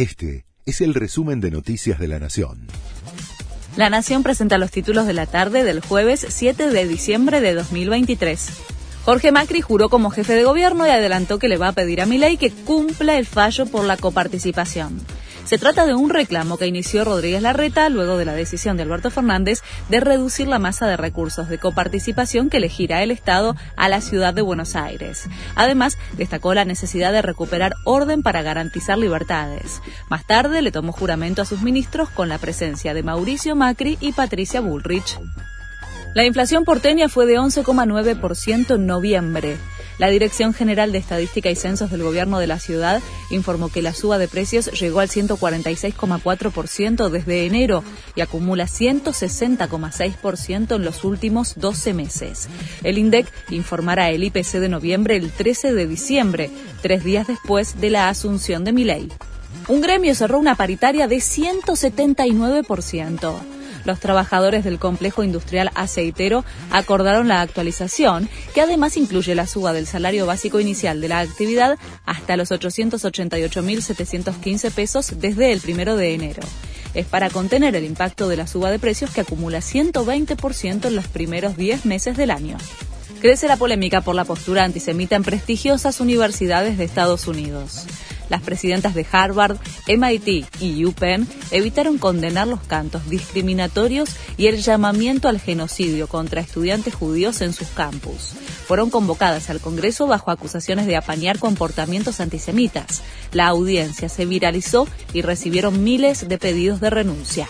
Este es el resumen de Noticias de la Nación. La Nación presenta los títulos de la tarde del jueves 7 de diciembre de 2023. Jorge Macri juró como jefe de gobierno y adelantó que le va a pedir a Milei que cumpla el fallo por la coparticipación. Se trata de un reclamo que inició Rodríguez Larreta luego de la decisión de Alberto Fernández de reducir la masa de recursos de coparticipación que elegirá el Estado a la ciudad de Buenos Aires. Además, destacó la necesidad de recuperar orden para garantizar libertades. Más tarde le tomó juramento a sus ministros con la presencia de Mauricio Macri y Patricia Bullrich. La inflación porteña fue de 11,9% en noviembre. La Dirección General de Estadística y Censos del Gobierno de la Ciudad informó que la suba de precios llegó al 146,4% desde enero y acumula 160,6% en los últimos 12 meses. El INDEC informará el IPC de noviembre el 13 de diciembre, tres días después de la asunción de Milei. Un gremio cerró una paritaria de 179%. Los trabajadores del complejo industrial aceitero acordaron la actualización, que además incluye la suba del salario básico inicial de la actividad hasta los 888.715 pesos desde el primero de enero. Es para contener el impacto de la suba de precios que acumula 120% en los primeros 10 meses del año. Crece la polémica por la postura antisemita en prestigiosas universidades de Estados Unidos. Las presidentas de Harvard, MIT y UPenn evitaron condenar los cantos discriminatorios y el llamamiento al genocidio contra estudiantes judíos en sus campus. Fueron convocadas al Congreso bajo acusaciones de apañar comportamientos antisemitas. La audiencia se viralizó y recibieron miles de pedidos de renuncia.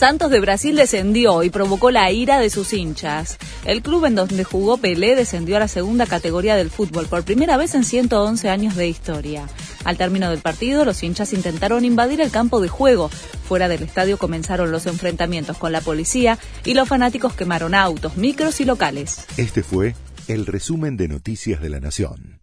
Santos de Brasil descendió y provocó la ira de sus hinchas. El club en donde jugó Pelé descendió a la segunda categoría del fútbol por primera vez en 111 años de historia. Al término del partido, los hinchas intentaron invadir el campo de juego. Fuera del estadio comenzaron los enfrentamientos con la policía y los fanáticos quemaron autos, micros y locales. Este fue el resumen de Noticias de la Nación.